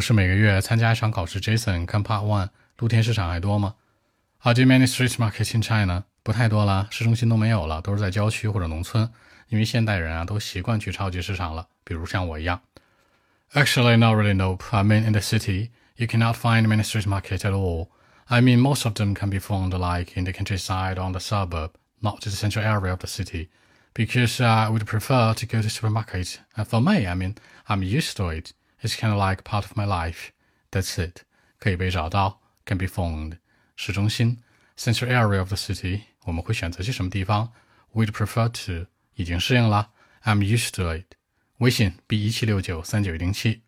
不是每个月参加一场考试，Jason 看 Part One，露天市场还多吗？Are there many street markets in China？不太多了，市中心都没有了，都是在郊区或者农村。因为现代人啊，都习惯去超级市场了，比如像我一样。Actually, not really. Nope. I mean, in the city, you cannot find many street markets at all. I mean, most of them can be found like in the countryside or on the suburb, not the central area of the city. Because I would prefer to go to supermarket. And for me, I mean, I'm used to it. It's kind of like part of my life. That's it. 可以被找到，can be found。市中心，central area of the city。我们会选择去什么地方？We'd prefer to。已经适应了。I'm used to it。微信 b 一七六九三九零七。